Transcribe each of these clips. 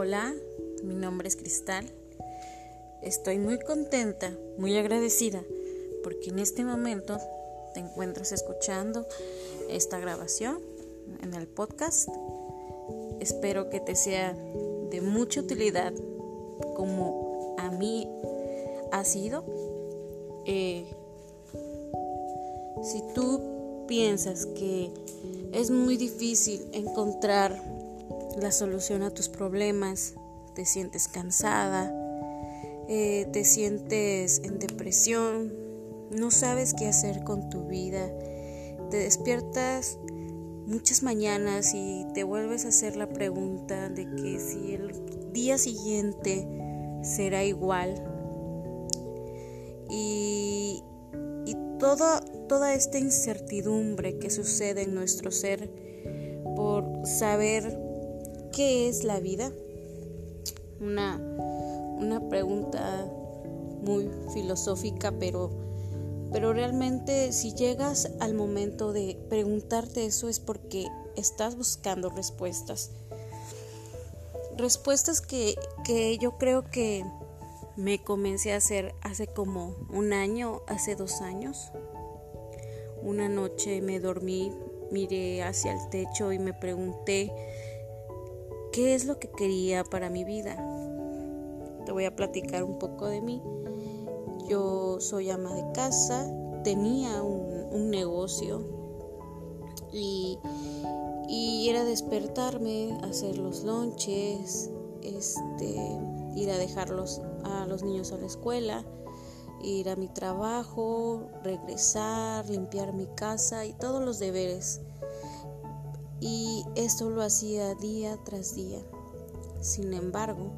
Hola, mi nombre es Cristal. Estoy muy contenta, muy agradecida, porque en este momento te encuentras escuchando esta grabación en el podcast. Espero que te sea de mucha utilidad como a mí ha sido. Eh, si tú piensas que es muy difícil encontrar la solución a tus problemas, te sientes cansada, eh, te sientes en depresión, no sabes qué hacer con tu vida, te despiertas muchas mañanas y te vuelves a hacer la pregunta de que si el día siguiente será igual. Y, y toda, toda esta incertidumbre que sucede en nuestro ser por saber ¿Qué es la vida? Una, una pregunta muy filosófica, pero, pero realmente si llegas al momento de preguntarte eso es porque estás buscando respuestas. Respuestas que, que yo creo que me comencé a hacer hace como un año, hace dos años. Una noche me dormí, miré hacia el techo y me pregunté qué es lo que quería para mi vida. Te voy a platicar un poco de mí. Yo soy ama de casa, tenía un, negocio y, era despertarme, hacer los lonches, este, ir a dejarlos a los niños a la escuela, ir a mi trabajo, regresar, limpiar mi casa y todos los deberes y esto lo hacía día tras día. Sin embargo,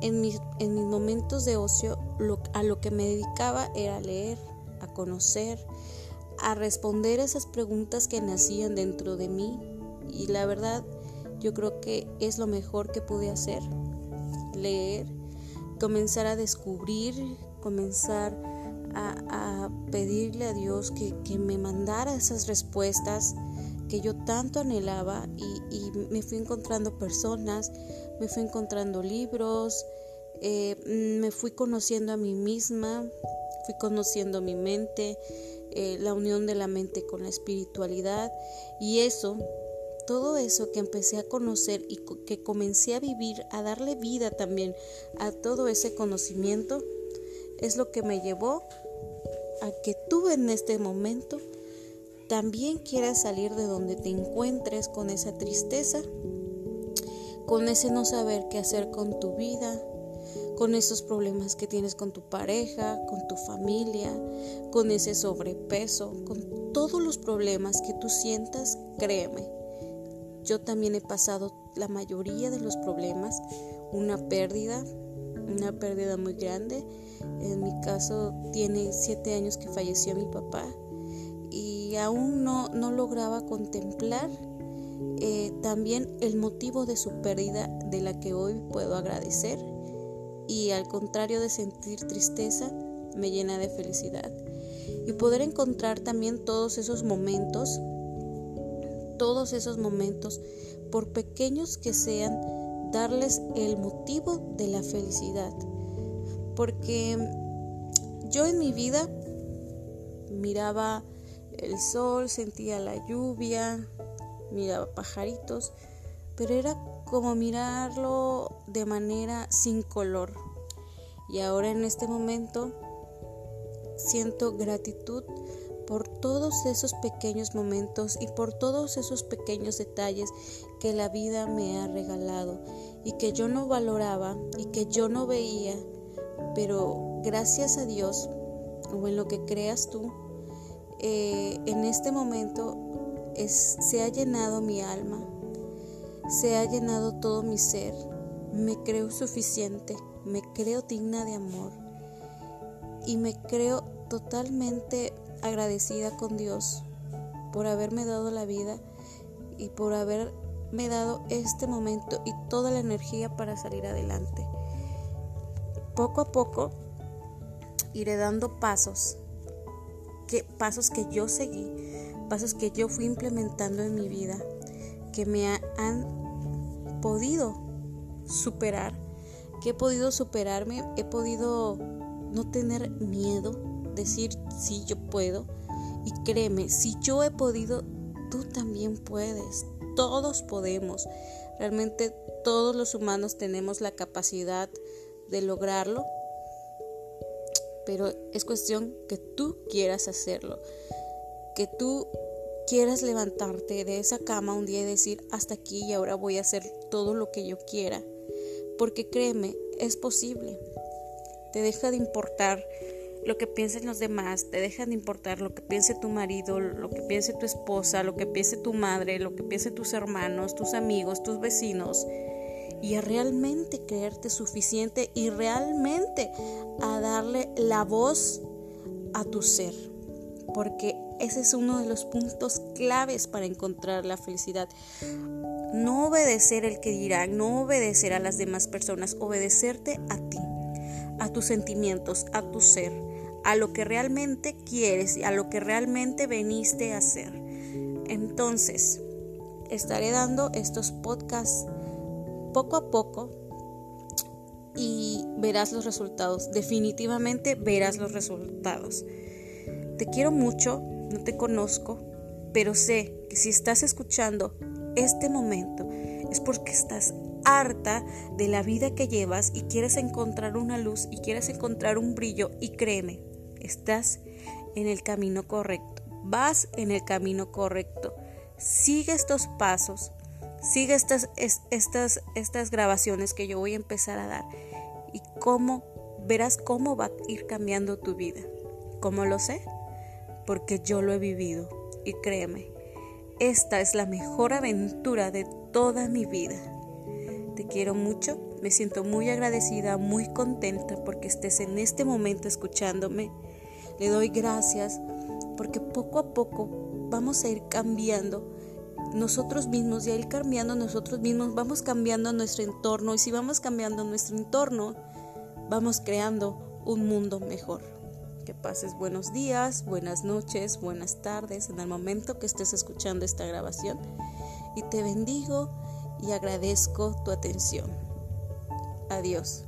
en mis, en mis momentos de ocio a lo que me dedicaba era a leer, a conocer, a responder esas preguntas que nacían dentro de mí. Y la verdad yo creo que es lo mejor que pude hacer, leer, comenzar a descubrir, comenzar a, pedirle a Dios que, que me mandara esas respuestas que yo tanto anhelaba y, me fui encontrando personas, me fui encontrando libros, eh, me fui conociendo a mí misma, fui conociendo mi mente, eh, la unión de la mente con la espiritualidad y eso, todo eso que empecé a conocer y que comencé a vivir, a darle vida también a todo ese conocimiento, es lo que me llevó a que tuve en este momento también quieras salir de donde te encuentres con esa tristeza, con ese no saber qué hacer con tu vida, con esos problemas que tienes con tu pareja, con tu familia, con ese sobrepeso, con todos los problemas que tú sientas, créeme. Yo también he pasado la mayoría de los problemas, una pérdida, una pérdida muy grande. En mi caso tiene siete años que falleció mi papá aún no, no lograba contemplar eh, también el motivo de su pérdida de la que hoy puedo agradecer y al contrario de sentir tristeza me llena de felicidad. Y poder encontrar también todos esos momentos todos esos momentos por pequeños que sean darles el motivo de la felicidad. Porque yo en mi vida miraba el sol, sentía la lluvia, miraba pajaritos, pero era como mirarlo de manera sin color. Y ahora en este momento siento gratitud por todos esos pequeños momentos y por todos esos pequeños detalles que la vida me ha regalado y que yo no valoraba y que yo no veía, pero gracias a Dios o en lo que creas tú, eh, en este momento se ha llenado mi alma, se ha llenado todo mi ser, me creo suficiente, me creo digna de amor y me creo totalmente agradecida con Dios por haberme dado la vida y por haberme dado este momento y toda la energía para salir adelante. Poco a poco iré dando pasos pasos que yo seguí, pasos que yo fui implementando en mi vida, que me han podido superar, que he podido superarme, he podido no tener miedo, decir sí, yo puedo. Y créeme, si yo he podido, tú también puedes. Todos podemos. Realmente todos los humanos tenemos la capacidad de lograrlo, pero es cuestión que tú quieras hacerlo, que tú quieras levantarte de esa cama un día y decir hasta aquí y ahora voy a hacer todo lo que yo quiera, porque créeme, es posible. Te deja de importar lo que piensen los demás, te deja de importar lo que piense tu marido, lo que piense tu esposa, lo que piense tu madre, lo que piense tus hermanos, tus amigos, tus vecinos, y a realmente creerte suficiente y realmente a darle la voz a tu ser, porque ese es uno de los puntos claves para encontrar la felicidad. No obedecer el que dirán, no obedecer a las demás personas, obedecerte a ti, a tus sentimientos, a tu ser a lo que realmente quieres y a lo que realmente veniste a hacer. Entonces, estaré dando estos podcasts poco a poco y verás los resultados. Definitivamente verás los resultados. Te quiero mucho, no te conozco, pero sé que si estás escuchando este momento es porque estás harta de la vida que llevas y quieres encontrar una luz y quieres encontrar un brillo y créeme, estás en el camino correcto, vas en el camino correcto. Sigue estos pasos, sigue estas, estas, estas grabaciones que yo voy a empezar a dar y cómo verás cómo va a ir cambiando tu vida. ¿Cómo lo sé? Porque yo lo he vivido y créeme, esta es la mejor aventura de toda mi vida. Te quiero mucho, me siento muy agradecida, muy contenta porque estés en este momento escuchándome le doy gracias porque poco a poco vamos a ir cambiando nosotros mismos y a ir cambiando nosotros mismos, vamos cambiando nuestro entorno y si vamos cambiando nuestro entorno, vamos creando un mundo mejor. Que pases buenos días, buenas noches, buenas tardes en el momento que estés escuchando esta grabación y te bendigo y agradezco tu atención. Adiós.